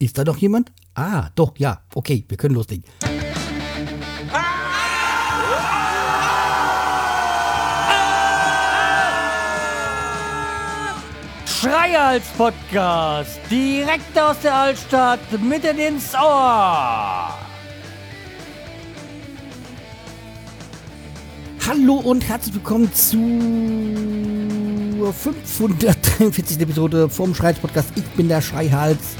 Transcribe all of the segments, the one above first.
Ist da noch jemand? Ah, doch, ja. Okay, wir können loslegen. Schreihals Podcast, direkt aus der Altstadt, mitten ins Ohr. Hallo und herzlich willkommen zu 543. Episode vom Schreihals Podcast. Ich bin der Schreihals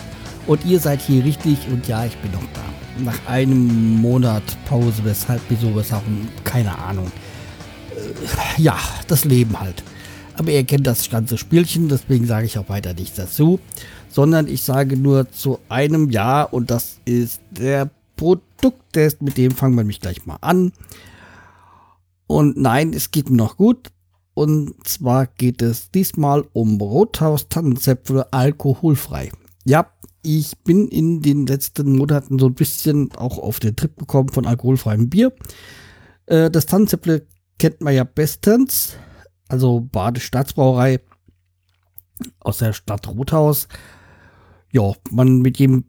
und ihr seid hier richtig und ja, ich bin noch da. Nach einem Monat Pause, weshalb, wieso, weshalb, keine Ahnung. Äh, ja, das Leben halt. Aber ihr kennt das ganze Spielchen, deswegen sage ich auch weiter nichts dazu. Sondern ich sage nur zu einem Ja und das ist der Produkttest. Mit dem fangen wir mich gleich mal an. Und nein, es geht mir noch gut. Und zwar geht es diesmal um Rothaus Tannenzäpfle alkoholfrei. Ja, ich bin in den letzten Monaten so ein bisschen auch auf den Trip gekommen von alkoholfreiem Bier. Äh, das Tannenzäpfle kennt man ja bestens also Badestaatsbrauerei aus der Stadt Rothaus. Ja, man mit jedem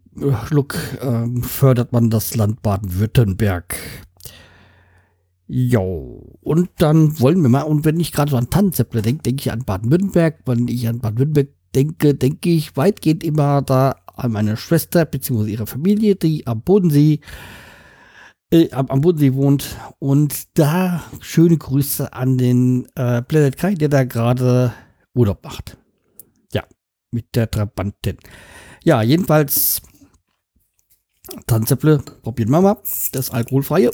Schluck äh, fördert man das Land Baden-Württemberg. Ja, und dann wollen wir mal, und wenn ich gerade so an Tannenzäpple denke, denke ich an Baden-Württemberg. Wenn ich an Baden-Württemberg denke, denke ich weitgehend immer da an meine Schwester bzw. ihre Familie, die am Bodensee äh, am Bodensee wohnt. Und da schöne Grüße an den äh, Planet Kai, der da gerade Urlaub macht. Ja, mit der Trabantin. Ja, jedenfalls Tanzäpple probieren wir mal. Das alkoholfreie.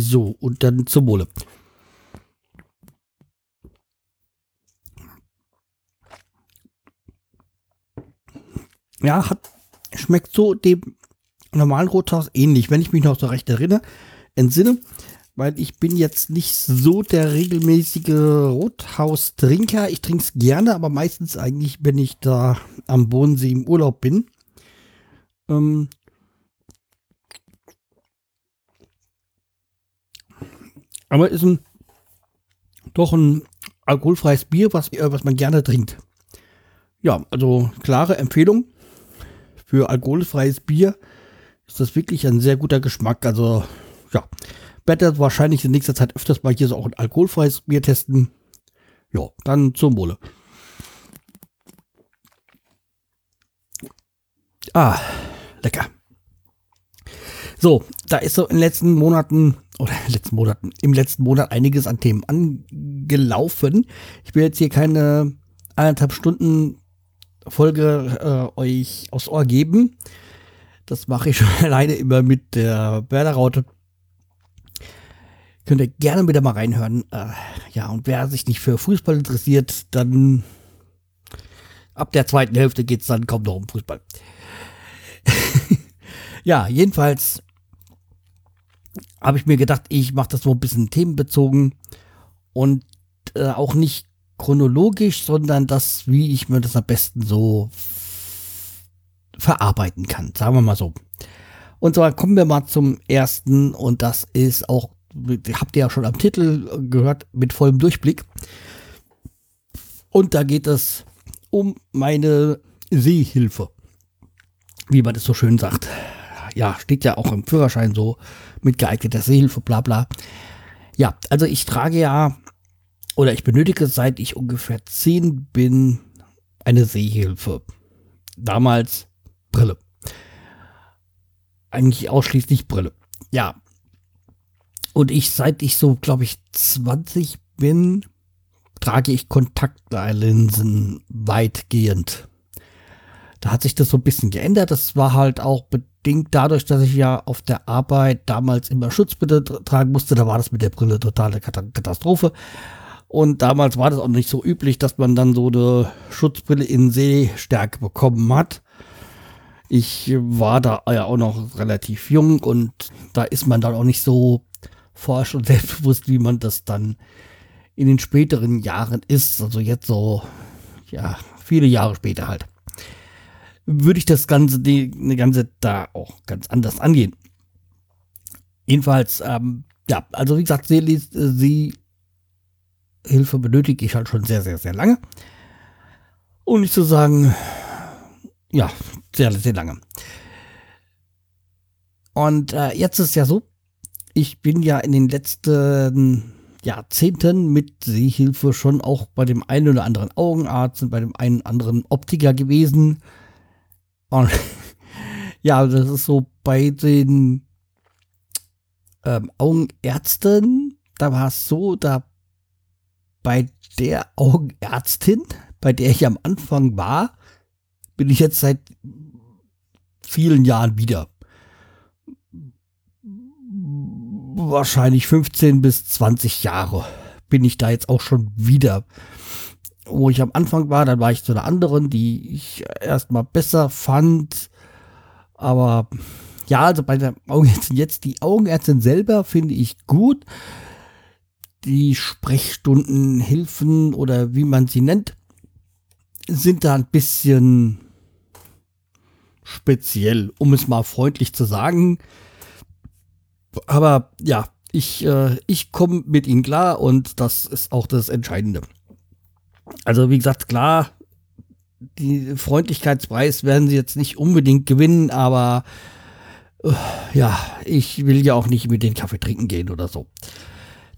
So, und dann zum Wohle. ja, hat, schmeckt so dem normalen Rothaus ähnlich, wenn ich mich noch so recht erinnere, entsinne, weil ich bin jetzt nicht so der regelmäßige Rothaus-Trinker. Ich trinke es gerne, aber meistens eigentlich, wenn ich da am Bodensee im Urlaub bin. Ähm, aber ist ein doch ein alkoholfreies Bier, was, äh, was man gerne trinkt. Ja, also klare Empfehlung für alkoholfreies Bier ist das wirklich ein sehr guter Geschmack. Also, ja, werde wahrscheinlich in nächster Zeit öfters mal hier so auch ein alkoholfreies Bier testen. Ja, dann zum Wohle. Ah, lecker. So, da ist so in den letzten Monaten oder letzten Monaten, im letzten Monat einiges an Themen angelaufen. Ich will jetzt hier keine eineinhalb Stunden Folge äh, euch aufs Ohr geben. Das mache ich schon alleine immer mit der Bärleraute. Könnt ihr gerne wieder mal reinhören. Äh, ja, und wer sich nicht für Fußball interessiert, dann ab der zweiten Hälfte geht es dann kaum noch um Fußball. ja, jedenfalls habe ich mir gedacht, ich mache das so ein bisschen themenbezogen und äh, auch nicht chronologisch, sondern das, wie ich mir das am besten so verarbeiten kann. Sagen wir mal so. Und zwar kommen wir mal zum ersten und das ist auch, habt ihr ja schon am Titel gehört, mit vollem Durchblick. Und da geht es um meine Seehilfe. Wie man das so schön sagt. Ja, steht ja auch im Führerschein so mit geeigneter Seehilfe, bla bla. Ja, also ich trage ja oder ich benötige seit ich ungefähr zehn bin eine Sehhilfe. Damals Brille. Eigentlich ausschließlich Brille. Ja. Und ich, seit ich so, glaube ich, 20 bin, trage ich Kontaktlinsen weitgehend. Da hat sich das so ein bisschen geändert. Das war halt auch bedingt dadurch, dass ich ja auf der Arbeit damals immer Schutzbrille tragen musste. Da war das mit der Brille totale Katastrophe. Und damals war das auch nicht so üblich, dass man dann so eine Schutzbrille in Sehstärke bekommen hat. Ich war da ja auch noch relativ jung und da ist man dann auch nicht so forsch und selbstbewusst, wie man das dann in den späteren Jahren ist. Also jetzt so, ja, viele Jahre später halt. Würde ich das Ganze, die, die Ganze da auch ganz anders angehen. Jedenfalls ähm, ja, also wie gesagt, sie, sie Hilfe benötige ich halt schon sehr, sehr, sehr lange. Um nicht zu sagen, ja, sehr, sehr lange. Und äh, jetzt ist ja so, ich bin ja in den letzten Jahrzehnten mit Sehhilfe schon auch bei dem einen oder anderen Augenarzt und bei dem einen oder anderen Optiker gewesen. Und ja, das ist so bei den ähm, Augenärzten, da war es so, da bei der Augenärztin, bei der ich am Anfang war, bin ich jetzt seit vielen Jahren wieder. Wahrscheinlich 15 bis 20 Jahre bin ich da jetzt auch schon wieder. Wo ich am Anfang war, dann war ich zu einer anderen, die ich erstmal besser fand. Aber ja, also bei der Augenärztin jetzt, die Augenärztin selber finde ich gut die Sprechstundenhilfen oder wie man sie nennt, sind da ein bisschen speziell, um es mal freundlich zu sagen. Aber ja, ich, äh, ich komme mit ihnen klar und das ist auch das Entscheidende. Also wie gesagt, klar, die Freundlichkeitspreis werden sie jetzt nicht unbedingt gewinnen, aber äh, ja, ich will ja auch nicht mit den Kaffee trinken gehen oder so.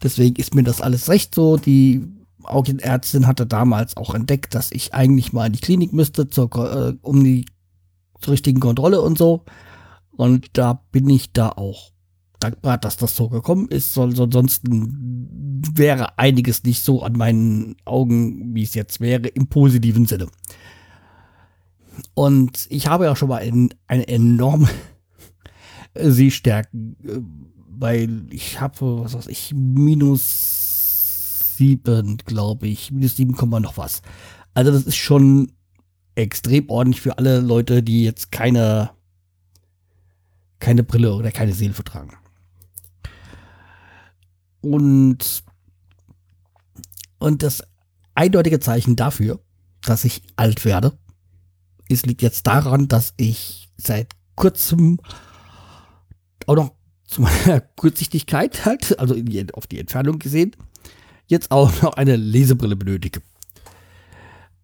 Deswegen ist mir das alles recht so. Die Augenärztin hatte damals auch entdeckt, dass ich eigentlich mal in die Klinik müsste, zur, äh, um die zur richtigen Kontrolle und so. Und da bin ich da auch dankbar, dass das so gekommen ist. Ansonsten wäre einiges nicht so an meinen Augen, wie es jetzt wäre, im positiven Sinne. Und ich habe ja schon mal in, eine enorme Sehstärken äh, weil ich habe, was weiß ich, minus sieben, glaube ich, minus sieben Komma noch was. Also das ist schon extrem ordentlich für alle Leute, die jetzt keine, keine Brille oder keine Seele tragen. Und, und das eindeutige Zeichen dafür, dass ich alt werde, ist, liegt jetzt daran, dass ich seit kurzem auch noch zu meiner Kurzsichtigkeit halt, also die, auf die Entfernung gesehen, jetzt auch noch eine Lesebrille benötige.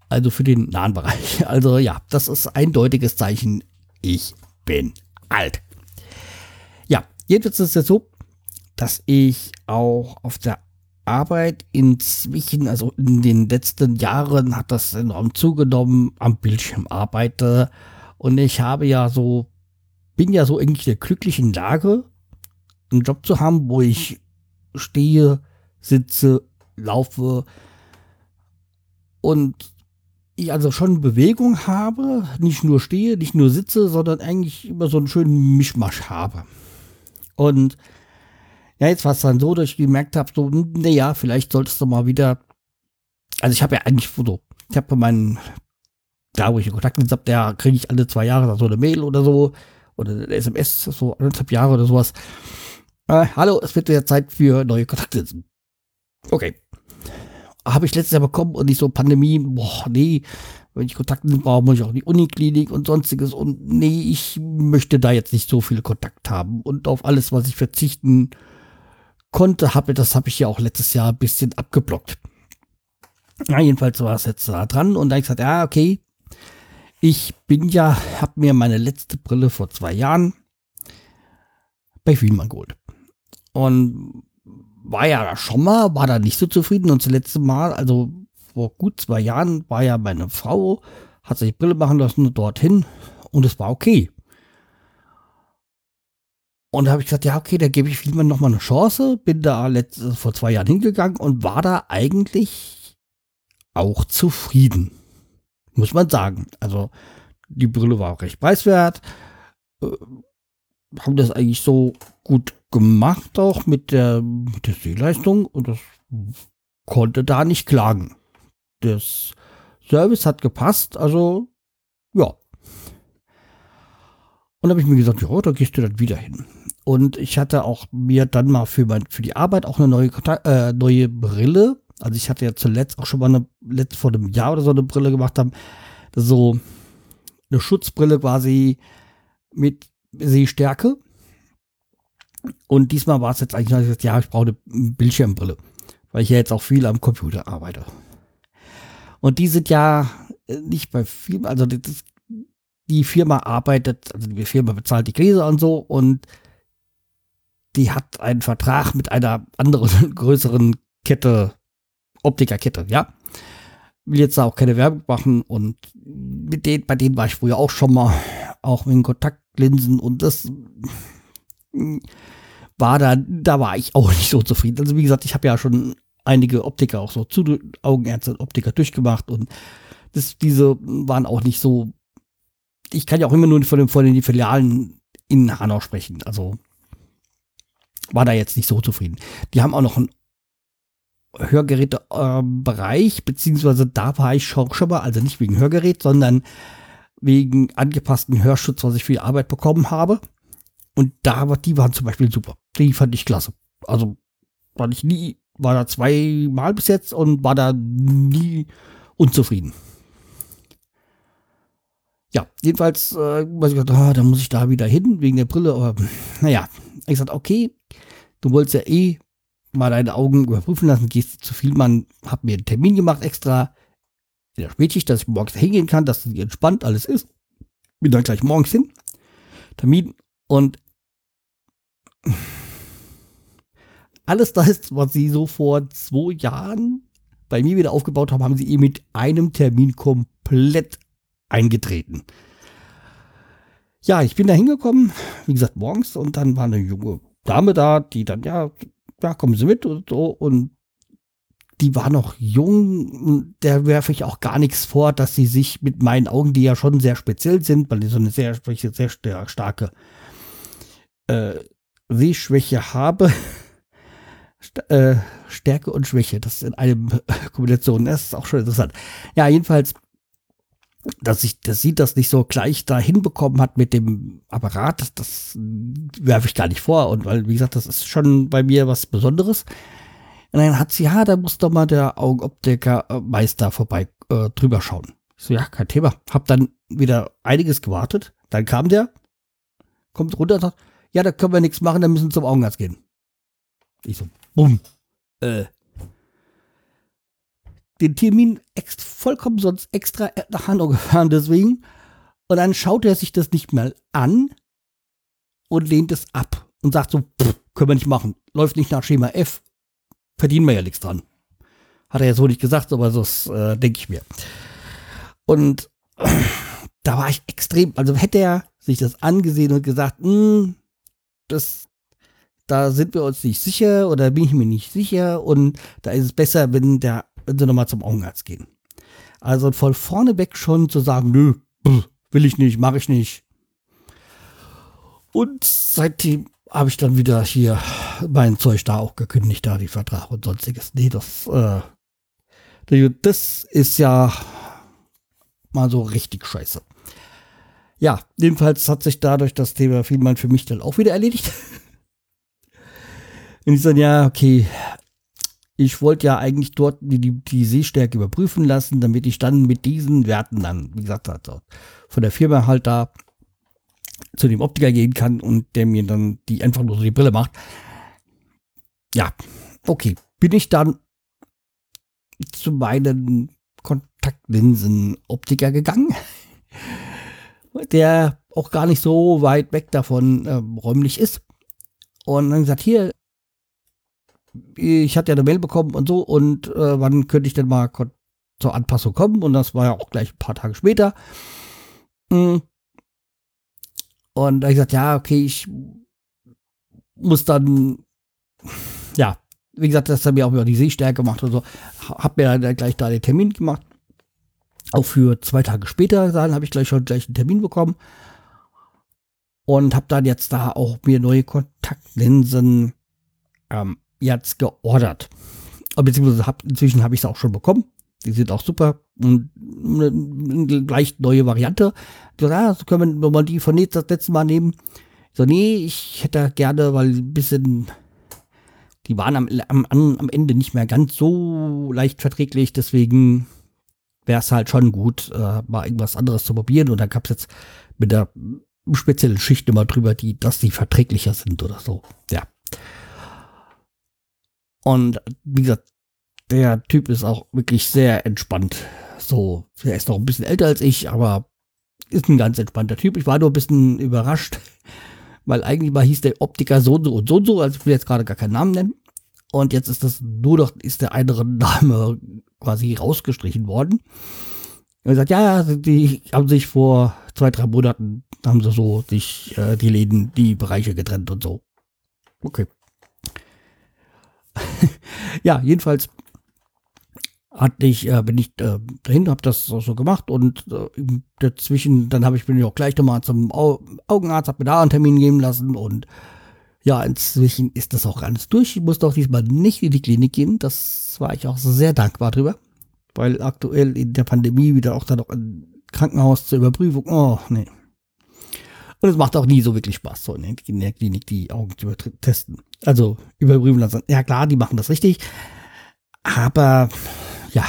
Also für den nahen Bereich. Also ja, das ist eindeutiges Zeichen. Ich bin alt. Ja, jedenfalls ist es ja so, dass ich auch auf der Arbeit inzwischen, also in den letzten Jahren hat das enorm zugenommen, am Bildschirm arbeite. Und ich habe ja so, bin ja so in der glücklichen Lage, einen Job zu haben, wo ich stehe, sitze, laufe und ich also schon Bewegung habe, nicht nur stehe, nicht nur sitze, sondern eigentlich immer so einen schönen Mischmasch habe. Und ja, jetzt war es dann so, dass ich gemerkt habe, so, naja, vielleicht solltest du mal wieder, also ich habe ja eigentlich so, ich habe meinen, da wo ich in Kontakt habe, der kriege ich alle zwei Jahre so eine Mail oder so, oder eine SMS, so anderthalb Jahre oder sowas. Äh, hallo, es wird wieder Zeit für neue Kontakte. Okay. Habe ich letztes Jahr bekommen und nicht so Pandemie, boah, nee, wenn ich Kontakte brauche, muss ich auch in die Uniklinik und sonstiges und nee, ich möchte da jetzt nicht so viel Kontakt haben und auf alles, was ich verzichten konnte, habe, das habe ich ja auch letztes Jahr ein bisschen abgeblockt. Ja, jedenfalls war es jetzt da dran und dann gesagt, ja, okay, ich bin ja, habe mir meine letzte Brille vor zwei Jahren bei Fielmann geholt. Und war ja schon mal, war da nicht so zufrieden. Und das letzte Mal, also vor gut zwei Jahren, war ja meine Frau, hat sich Brille machen lassen dorthin und es war okay. Und da habe ich gesagt, ja, okay, da gebe ich Vielmann nochmal eine Chance. Bin da letzte, vor zwei Jahren hingegangen und war da eigentlich auch zufrieden. Muss man sagen. Also, die Brille war auch recht preiswert. Äh, haben das eigentlich so gut gemacht, auch mit der, mit der Sehleistung und das konnte da nicht klagen. Das Service hat gepasst, also ja. Und habe ich mir gesagt, ja, da gehst du dann wieder hin. Und ich hatte auch mir dann mal für, mein, für die Arbeit auch eine neue, äh, neue Brille. Also ich hatte ja zuletzt auch schon mal eine, letzt vor einem Jahr oder so eine Brille gemacht haben. So eine Schutzbrille quasi mit Sehstärke. Und diesmal war es jetzt eigentlich, ja, ich brauche eine Bildschirmbrille, weil ich ja jetzt auch viel am Computer arbeite. Und die sind ja äh, nicht bei Firmen, also das, die Firma arbeitet, also die Firma bezahlt die Gläser und so und die hat einen Vertrag mit einer anderen größeren Kette, Optikerkette, ja. Will jetzt auch keine Werbung machen und mit denen, bei denen war ich früher auch schon mal, auch mit den Kontaktlinsen und das war da, da war ich auch nicht so zufrieden. Also wie gesagt, ich habe ja schon einige Optiker auch so zu Augenärzte, Optiker durchgemacht und das, diese waren auch nicht so. Ich kann ja auch immer nur von den, von den Filialen in Hanau sprechen. Also war da jetzt nicht so zufrieden. Die haben auch noch einen Hörgerätebereich, beziehungsweise da war ich schon, mal, also nicht wegen Hörgerät, sondern wegen angepassten Hörschutz, was ich für die Arbeit bekommen habe. Und da, die waren zum Beispiel super. Die fand ich klasse. Also war ich nie, war da zweimal bis jetzt und war da nie unzufrieden. Ja, jedenfalls, äh, ich ah, dann muss ich da wieder hin wegen der Brille. Aber naja, ich gesagt, okay, du wolltest ja eh mal deine Augen überprüfen lassen, gehst zu viel, man hat mir einen Termin gemacht extra in der Spätschicht, dass ich morgens hingehen kann, dass es entspannt alles ist. Bin dann gleich morgens hin. Termin und alles das, was sie so vor zwei Jahren bei mir wieder aufgebaut haben, haben sie eben mit einem Termin komplett eingetreten. Ja, ich bin da hingekommen, wie gesagt, morgens und dann war eine junge Dame da, die dann, ja, ja, kommen Sie mit und so und die war noch jung, der werfe ich auch gar nichts vor, dass sie sich mit meinen Augen, die ja schon sehr speziell sind, weil die so eine sehr, sehr, sehr starke äh, Sehschwäche habe, St äh, Stärke und Schwäche, das in einem Kombination, das ist auch schon interessant. Ja, jedenfalls, dass ich, dass sie das nicht so gleich da hinbekommen hat mit dem Apparat, das, werfe ich gar nicht vor. Und weil, wie gesagt, das ist schon bei mir was Besonderes. Und dann hat sie, ja, da muss doch mal der Augenoptiker-Meister vorbei äh, drüber schauen. Ich so, ja, kein Thema. Hab dann wieder einiges gewartet. Dann kam der, kommt runter und sagt, ja, da können wir nichts machen, dann müssen wir zum Augenarzt gehen. Ich so, bumm. Äh. Den Termin vollkommen sonst extra nach Hanau gefahren, deswegen. Und dann schaut er sich das nicht mehr an und lehnt es ab und sagt so, pff, können wir nicht machen. Läuft nicht nach Schema F. Verdienen wir ja nichts dran. Hat er ja so nicht gesagt, aber das äh, denke ich mir. Und da war ich extrem, also hätte er sich das angesehen und gesagt, hm, das, da sind wir uns nicht sicher oder bin ich mir nicht sicher und da ist es besser, wenn der, wenn sie nochmal zum Augenarzt gehen. Also von vorne weg schon zu sagen, nö, will ich nicht, mache ich nicht. Und seitdem habe ich dann wieder hier mein Zeug da auch gekündigt, da die Vertrag und sonstiges. Nee, das, äh, das ist ja mal so richtig scheiße. Ja, jedenfalls hat sich dadurch das Thema Vielmann für mich dann auch wieder erledigt. Und ich sage, ja, okay, ich wollte ja eigentlich dort die, die, die, Sehstärke überprüfen lassen, damit ich dann mit diesen Werten dann, wie gesagt, also von der Firma halt da zu dem Optiker gehen kann und der mir dann die einfach nur so die Brille macht. Ja, okay. Bin ich dann zu meinen Kontaktlinsen-Optiker gegangen der auch gar nicht so weit weg davon äh, räumlich ist. Und dann gesagt, hier, ich hatte ja eine Mail bekommen und so, und äh, wann könnte ich denn mal zur Anpassung kommen? Und das war ja auch gleich ein paar Tage später. Mm. Und da ich gesagt, ja, okay, ich muss dann, ja, wie gesagt, das hat mir auch über die Sehstärke gemacht und so. Hab mir dann gleich da den Termin gemacht auch für zwei Tage später dann habe ich gleich schon gleich einen Termin bekommen und habe dann jetzt da auch mir neue Kontaktlinsen ähm, jetzt geordert. Beziehungsweise hab, inzwischen habe ich es auch schon bekommen. Die sind auch super. Und eine, gleich neue Variante. So, ja, so können wir mal die von das letzte Mal nehmen. So, nee, ich hätte gerne, weil ein bisschen, die waren am, am, am Ende nicht mehr ganz so leicht verträglich. Deswegen wäre es halt schon gut, äh, mal irgendwas anderes zu probieren. Und dann gab es jetzt mit der spezielle Schicht immer drüber, die, dass die verträglicher sind oder so. Ja. Und wie gesagt, der Typ ist auch wirklich sehr entspannt. So, er ist noch ein bisschen älter als ich, aber ist ein ganz entspannter Typ. Ich war nur ein bisschen überrascht, weil eigentlich mal hieß der Optiker so und so und so und so, also ich will jetzt gerade gar keinen Namen nennen. Und jetzt ist das nur noch, ist der andere Name quasi rausgestrichen worden. Er sagt, ja, die haben sich vor zwei, drei Monaten, haben sie so sich äh, die Läden, die Bereiche getrennt und so. Okay. ja, jedenfalls hatte ich, äh, bin ich äh, dahin, habe das so, so gemacht und äh, dazwischen, dann habe ich bin ich auch gleich nochmal zum Au Augenarzt, habe mir da einen Termin geben lassen und ja, inzwischen ist das auch alles durch. Ich musste auch diesmal nicht in die Klinik gehen. Das war ich auch sehr dankbar drüber, weil aktuell in der Pandemie wieder auch da noch ein Krankenhaus zur Überprüfung. Oh, nee. Und es macht auch nie so wirklich Spaß, so in der Klinik die Augen zu testen. Also überprüfen lassen. Ja klar, die machen das richtig. Aber ja,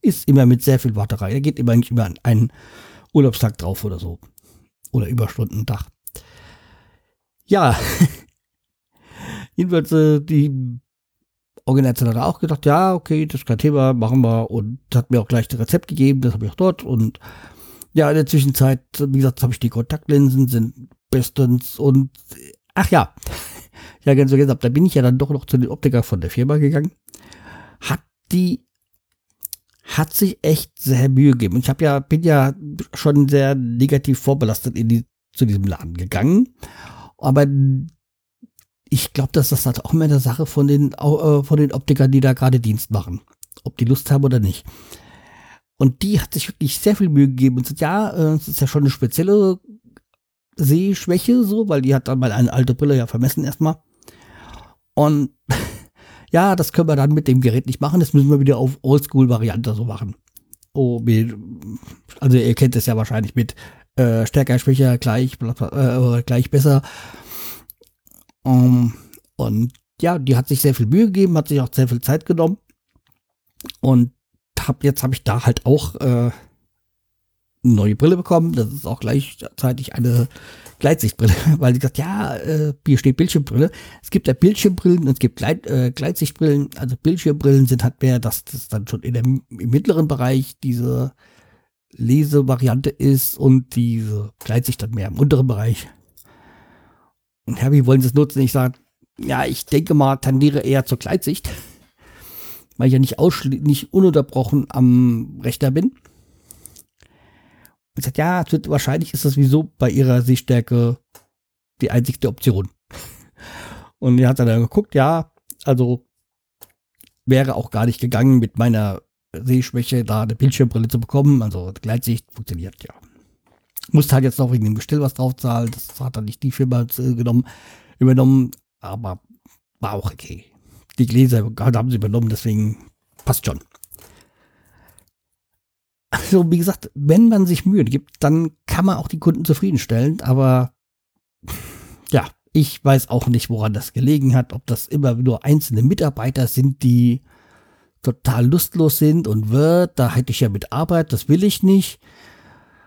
ist immer mit sehr viel Warterei. Er geht immer nicht über einen Urlaubstag drauf oder so. Oder Überstundentag. Ja, jedenfalls äh, die Organisation hat auch gedacht, ja, okay, das ist kein Thema, machen wir und hat mir auch gleich das Rezept gegeben, das habe ich auch dort und ja, in der Zwischenzeit, wie gesagt, habe ich die Kontaktlinsen, sind bestens und ach ja, ja, ganz vergessen, da bin ich ja dann doch noch zu den Optiker von der Firma gegangen hat die hat sich echt sehr Mühe gegeben. Ich habe ja, bin ja schon sehr negativ vorbelastet in die, zu diesem Laden gegangen. Aber ich glaube, dass das halt auch immer eine Sache von den, äh, von den Optikern, die da gerade Dienst machen. Ob die Lust haben oder nicht. Und die hat sich wirklich sehr viel Mühe gegeben und sagt, ja, äh, es ist ja schon eine spezielle Sehschwäche, so, weil die hat dann mal eine alte Brille ja vermessen erstmal. Und ja, das können wir dann mit dem Gerät nicht machen, das müssen wir wieder auf Oldschool-Variante so machen. Oh, also ihr kennt es ja wahrscheinlich mit äh, stärker, schwächer, gleich, äh, gleich besser. Um, und ja, die hat sich sehr viel Mühe gegeben, hat sich auch sehr viel Zeit genommen. Und hab, jetzt habe ich da halt auch äh, neue Brille bekommen. Das ist auch gleichzeitig eine Gleitsichtbrille, weil sie gesagt, ja, äh, hier steht Bildschirmbrille. Es gibt ja Bildschirmbrillen und es gibt Gleit, äh, Gleitsichtbrillen. Also Bildschirmbrillen sind halt mehr, dass das dann schon in der, im mittleren Bereich diese Lesevariante ist und diese Gleitsicht dann mehr im unteren Bereich. Und Herr, wie wollen Sie es nutzen? Ich sage, ja, ich denke mal, tendiere eher zur Gleitsicht, weil ich ja nicht, nicht ununterbrochen am Rechner bin. Und sagt, ja, wahrscheinlich ist das wieso bei ihrer Sehstärke die einzigste Option. Und er hat dann geguckt, ja, also wäre auch gar nicht gegangen, mit meiner Sehschwäche da eine Bildschirmbrille zu bekommen. Also Gleitsicht funktioniert ja. Musste halt jetzt noch wegen dem Gestell was draufzahlen. Das hat dann nicht die Firma äh, genommen, übernommen, aber war auch okay. Die Gläser haben sie übernommen, deswegen passt schon. Also, wie gesagt, wenn man sich Mühe gibt, dann kann man auch die Kunden zufriedenstellen, aber ja, ich weiß auch nicht, woran das gelegen hat, ob das immer nur einzelne Mitarbeiter sind, die total lustlos sind und wird, da hätte ich ja mit Arbeit, das will ich nicht.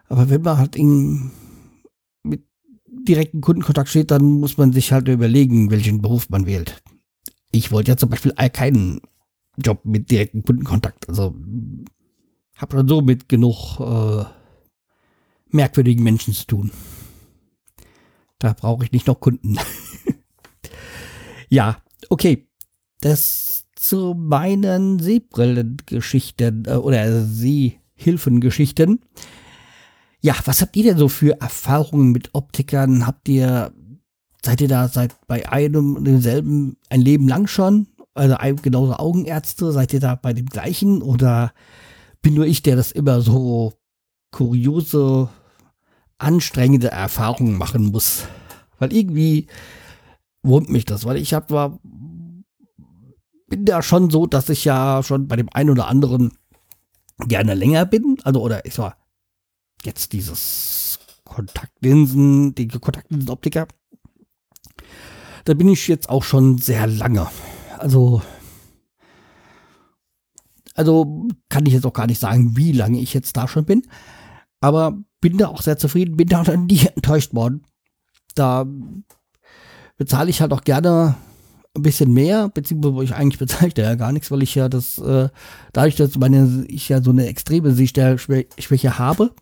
Aber wenn man halt in, mit direkten Kundenkontakt steht, dann muss man sich halt überlegen, welchen Beruf man wählt. Ich wollte ja zum Beispiel keinen Job mit direkten Kundenkontakt. Also habe schon so mit genug äh, merkwürdigen Menschen zu tun. Da brauche ich nicht noch Kunden. ja, okay. Das zu meinen Sehbrillengeschichten äh, oder Sehhilfengeschichten. Ja, was habt ihr denn so für Erfahrungen mit Optikern? Habt ihr, seid ihr da seit bei einem und demselben ein Leben lang schon? Also genauso Augenärzte, seid ihr da bei dem gleichen oder bin nur ich, der das immer so kuriose, anstrengende Erfahrungen machen muss. Weil irgendwie wurmt mich das, weil ich hab war, bin da schon so, dass ich ja schon bei dem einen oder anderen gerne länger bin. Also, oder ich war jetzt dieses Kontaktlinsen, die Kontaktlinsenoptiker. Da bin ich jetzt auch schon sehr lange. Also also kann ich jetzt auch gar nicht sagen, wie lange ich jetzt da schon bin. Aber bin da auch sehr zufrieden, bin da dann nie enttäuscht worden. Da bezahle ich halt auch gerne ein bisschen mehr, beziehungsweise ich eigentlich bezahle ich da ja gar nichts, weil ich ja das, äh, dadurch, dass meine, ich ja so eine extreme Sehschwäche habe,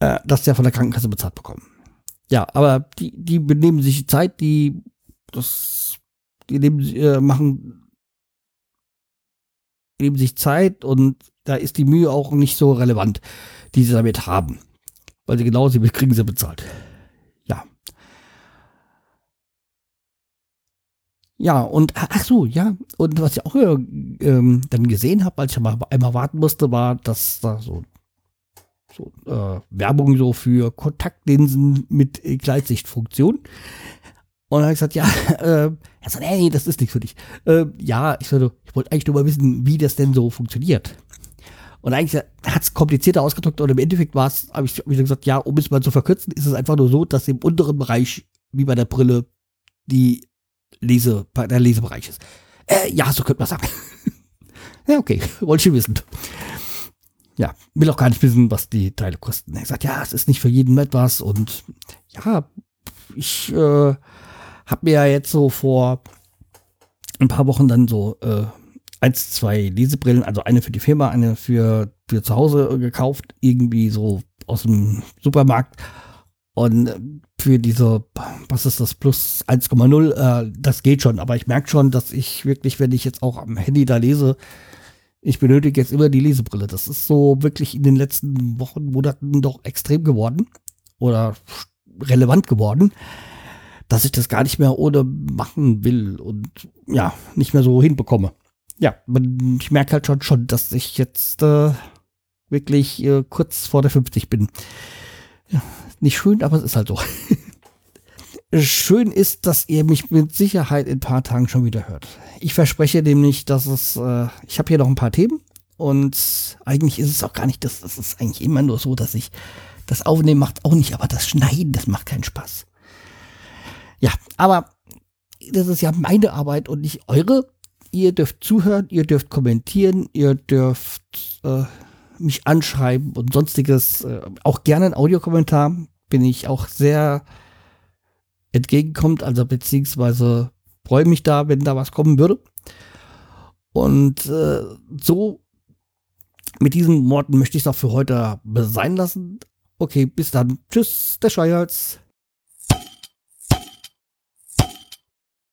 äh, das ja von der Krankenkasse bezahlt bekommen. Ja, aber die, die benehmen sich die Zeit, die das, die nehmen, äh, machen, nehmen sich Zeit und da ist die Mühe auch nicht so relevant, die sie damit haben. Weil sie genau, sie kriegen sie bezahlt. Ja. Ja, und ach so, ja, und was ich auch äh, ähm, dann gesehen habe, als ich mal einmal warten musste, war, dass da so so äh, Werbung so für Kontaktlinsen mit Gleitsichtfunktion. Und dann habe ich gesagt, ja, äh, er sagt, ey, das ist nichts für dich. Äh, ja, ich, so, ich wollte eigentlich nur mal wissen, wie das denn so funktioniert. Und eigentlich hat es komplizierter ausgedrückt und im Endeffekt war es, habe ich wieder gesagt, ja, um es mal zu verkürzen, ist es einfach nur so, dass im unteren Bereich, wie bei der Brille, die Lese, der Lesebereich ist. Äh, ja, so könnte man sagen. ja, okay, wollte ich wissen ja, will auch gar nicht wissen, was die Teile kosten. Er sagt, ja, es ist nicht für jeden etwas und ja, ich äh, habe mir ja jetzt so vor ein paar Wochen dann so äh, eins, zwei Lesebrillen, also eine für die Firma, eine für, für zu Hause gekauft, irgendwie so aus dem Supermarkt. Und äh, für diese, was ist das, plus 1,0, äh, das geht schon. Aber ich merke schon, dass ich wirklich, wenn ich jetzt auch am Handy da lese, ich benötige jetzt immer die Lesebrille. Das ist so wirklich in den letzten Wochen, Monaten doch extrem geworden oder relevant geworden, dass ich das gar nicht mehr ohne machen will und ja, nicht mehr so hinbekomme. Ja, ich merke halt schon, schon dass ich jetzt äh, wirklich äh, kurz vor der 50 bin. Ja, nicht schön, aber es ist halt so. Schön ist, dass ihr mich mit Sicherheit in ein paar Tagen schon wieder hört. Ich verspreche nämlich, dass es, äh, ich habe hier noch ein paar Themen und eigentlich ist es auch gar nicht, das, das ist eigentlich immer nur so, dass ich das Aufnehmen macht auch nicht, aber das Schneiden, das macht keinen Spaß. Ja, aber das ist ja meine Arbeit und nicht eure. Ihr dürft zuhören, ihr dürft kommentieren, ihr dürft äh, mich anschreiben und sonstiges. Äh, auch gerne ein Audiokommentar. Bin ich auch sehr entgegenkommt, also beziehungsweise freue mich da, wenn da was kommen würde. Und äh, so mit diesen Worten möchte ich es auch für heute sein lassen. Okay, bis dann. Tschüss, der Scheuerz.